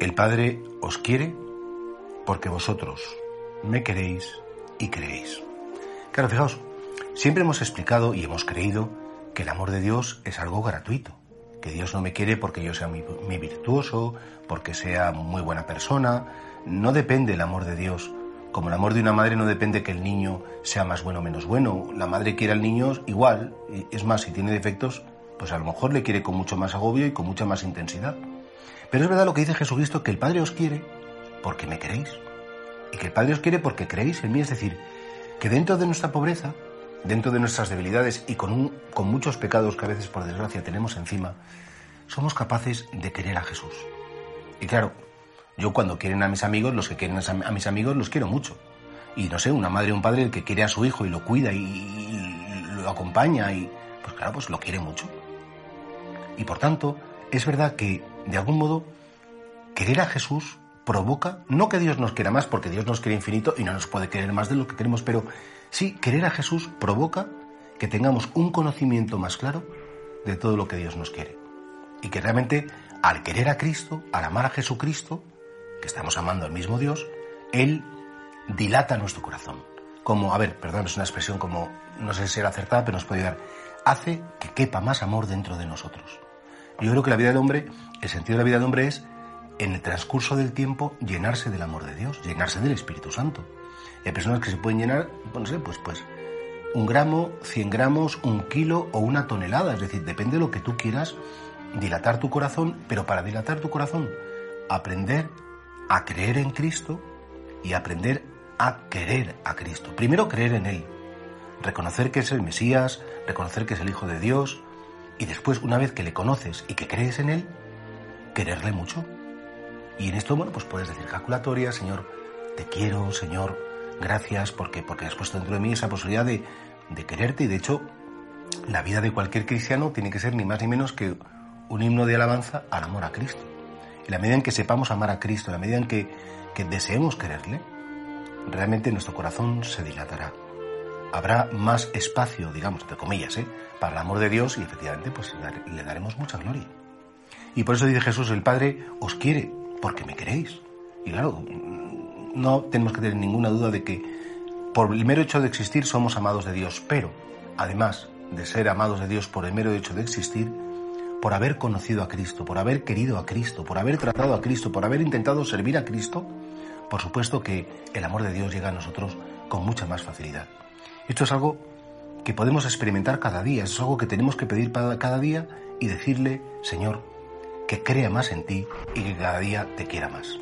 el Padre os quiere porque vosotros me queréis y creéis. Claro, fijaos, siempre hemos explicado y hemos creído que el amor de Dios es algo gratuito, que Dios no me quiere porque yo sea muy, virtuoso, porque sea muy buena persona, no depende el amor de Dios como el amor de una madre no depende que el niño sea más bueno o menos bueno. La madre quiere al niño igual. Es más, si tiene defectos, pues a lo mejor le quiere con mucho más agobio y con mucha más intensidad. Pero es verdad lo que dice Jesucristo, que el Padre os quiere porque me queréis. Y que el Padre os quiere porque creéis en mí. Es decir, que dentro de nuestra pobreza, dentro de nuestras debilidades y con, con muchos pecados que a veces por desgracia tenemos encima, somos capaces de querer a Jesús. Y claro, yo cuando quieren a mis amigos, los que quieren a mis amigos los quiero mucho. Y no sé, una madre o un padre que quiere a su hijo y lo cuida y, lo acompaña y pues claro, pues lo quiere mucho. Y por tanto, es verdad que de algún modo querer a Jesús provoca, no que Dios nos quiera más, porque Dios nos quiere infinito y no nos puede querer más de lo que queremos, pero sí, querer a Jesús provoca que tengamos un conocimiento más claro de todo lo que Dios nos quiere. Y que realmente al querer a Cristo, al amar a Jesucristo, que estamos amando al mismo Dios, Él dilata nuestro corazón. Como, a ver, perdón, es una expresión como, no sé si será acertada, pero nos puede ayudar. Hace que quepa más amor dentro de nosotros. Yo creo que la vida del hombre, el sentido de la vida del hombre es, en el transcurso del tiempo, llenarse del amor de Dios, llenarse del Espíritu Santo. hay personas que se pueden llenar, no sé, pues, pues, un gramo, cien gramos, un kilo o una tonelada. Es decir, depende de lo que tú quieras dilatar tu corazón, pero para dilatar tu corazón, aprender a creer en Cristo y aprender a querer a Cristo. Primero creer en Él, reconocer que es el Mesías, reconocer que es el Hijo de Dios y después, una vez que le conoces y que crees en Él, quererle mucho. Y en esto, bueno, pues puedes decir calculatoria, Señor, te quiero, Señor, gracias porque, porque has puesto dentro de mí esa posibilidad de, de quererte y de hecho la vida de cualquier cristiano tiene que ser ni más ni menos que un himno de alabanza al amor a Cristo. En la medida en que sepamos amar a Cristo, en la medida en que, deseemos quererle, realmente nuestro corazón se dilatará. Habrá más espacio, digamos, entre comillas, ¿eh? para el amor de Dios y efectivamente pues le daremos mucha gloria. Y por eso dice Jesús, el Padre os quiere porque me queréis. Y claro, no tenemos que tener ninguna duda de que por el mero hecho de existir somos amados de Dios, pero además de ser amados de Dios por el mero hecho de existir, por haber conocido a Cristo, por haber querido a Cristo, por haber tratado a Cristo, por haber intentado servir a Cristo, por supuesto que el amor de Dios llega a nosotros con mucha más facilidad. Esto es algo que podemos experimentar cada día, es algo que tenemos que pedir cada día y decirle, Señor, que crea más en ti y que cada día te quiera más.